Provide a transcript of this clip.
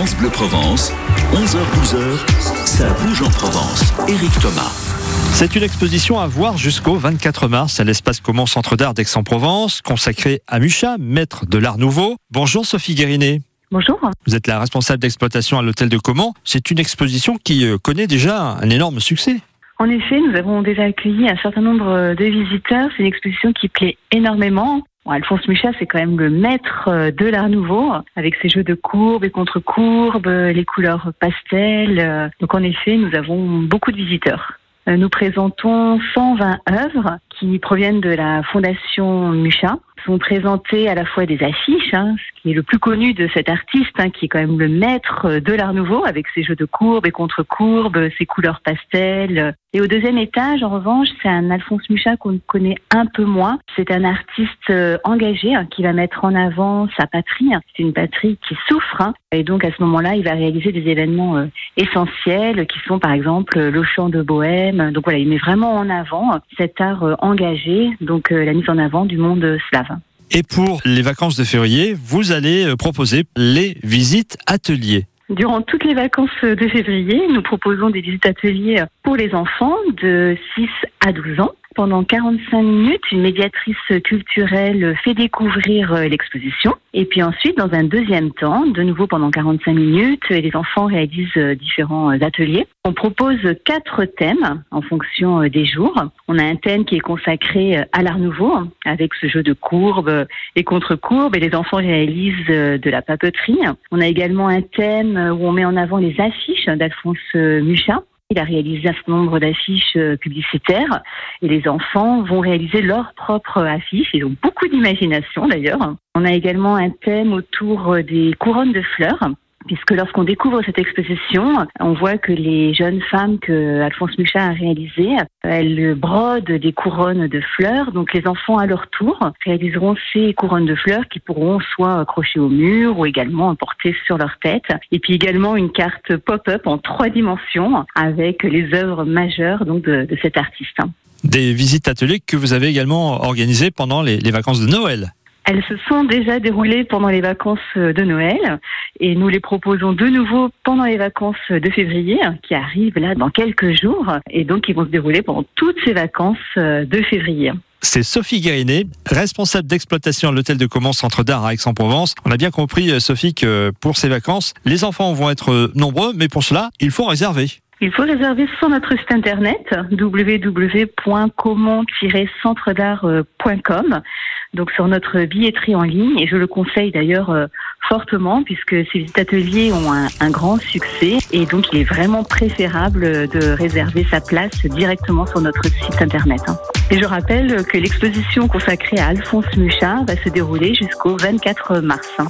France Bleu Provence, 11h-12h, ça bouge en Provence. Éric Thomas. C'est une exposition à voir jusqu'au 24 mars à l'espace commun Centre d'art d'Aix-en-Provence, consacrée à Mucha, maître de l'art nouveau. Bonjour Sophie Guérinet. Bonjour. Vous êtes la responsable d'exploitation à l'hôtel de Comment. C'est une exposition qui euh, connaît déjà un énorme succès. En effet, nous avons déjà accueilli un certain nombre de visiteurs. C'est une exposition qui plaît énormément. Alphonse Mucha, c'est quand même le maître euh, de l'art nouveau, avec ses jeux de courbes et contre-courbes, les couleurs pastel. Donc en effet, nous avons beaucoup de visiteurs. Euh, nous présentons 120 œuvres qui proviennent de la Fondation Mucha sont présentées à la fois des affiches, hein, ce qui est le plus connu de cet artiste, hein, qui est quand même le maître de l'art nouveau, avec ses jeux de courbes et contre-courbes, ses couleurs pastel. Et au deuxième étage, en revanche, c'est un Alphonse Mucha qu'on connaît un peu moins. C'est un artiste euh, engagé hein, qui va mettre en avant sa patrie. C'est une patrie qui souffre. Et donc, à ce moment-là, il va réaliser des événements euh, essentiels qui sont, par exemple, le chant de Bohème. Donc voilà, il met vraiment en avant cet art euh, engagé, donc la mise en avant du monde slave. Et pour les vacances de février, vous allez euh, proposer les visites ateliers. Durant toutes les vacances de février, nous proposons des visites ateliers pour les enfants de 6 à 12 ans. Pendant 45 minutes, une médiatrice culturelle fait découvrir euh, l'exposition. Et puis ensuite, dans un deuxième temps, de nouveau pendant 45 minutes, les enfants réalisent euh, différents ateliers. On propose quatre thèmes en fonction des jours. On a un thème qui est consacré à l'art nouveau, avec ce jeu de courbes et contre-courbes, et les enfants réalisent de la papeterie. On a également un thème où on met en avant les affiches d'Alphonse Mucha. Il a réalisé un certain nombre d'affiches euh, publicitaires et les enfants vont réaliser leurs propres affiches. Ils ont beaucoup d'imagination d'ailleurs. On a également un thème autour des couronnes de fleurs puisque lorsqu'on découvre cette exposition, on voit que les jeunes femmes que Alphonse Mucha a réalisées, elles brodent des couronnes de fleurs. Donc les enfants, à leur tour, réaliseront ces couronnes de fleurs qui pourront soit accrocher au mur ou également porter sur leur tête. Et puis également une carte pop-up en trois dimensions avec les œuvres majeures donc de, cet artiste. Des visites ateliers que vous avez également organisées pendant les vacances de Noël. Elles se sont déjà déroulées pendant les vacances de Noël et nous les proposons de nouveau pendant les vacances de février qui arrivent là dans quelques jours et donc ils vont se dérouler pendant toutes ces vacances de février. C'est Sophie Guérinet, responsable d'exploitation à l'hôtel de Comment Centre d'Art à Aix-en-Provence. On a bien compris, Sophie, que pour ces vacances, les enfants vont être nombreux, mais pour cela, il faut réserver. Il faut réserver sur notre site internet www.comment-centredart.com donc sur notre billetterie en ligne et je le conseille d'ailleurs euh, fortement puisque ces ateliers ont un, un, grand succès et donc il est vraiment préférable de réserver sa place directement sur notre site internet. Hein. Et je rappelle que l'exposition consacrée à Alphonse Mucha va se dérouler jusqu'au 24 mars. Hein.